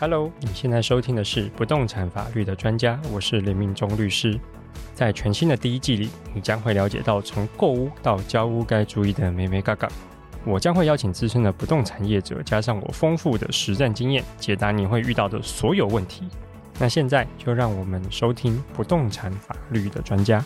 Hello，你现在收听的是不动产法律的专家，我是林明忠律师。在全新的第一季里，你将会了解到从购屋到交屋该注意的眉眉角角。我将会邀请资深的不动产业者，加上我丰富的实战经验，解答你会遇到的所有问题。那现在就让我们收听不动产法律的专家。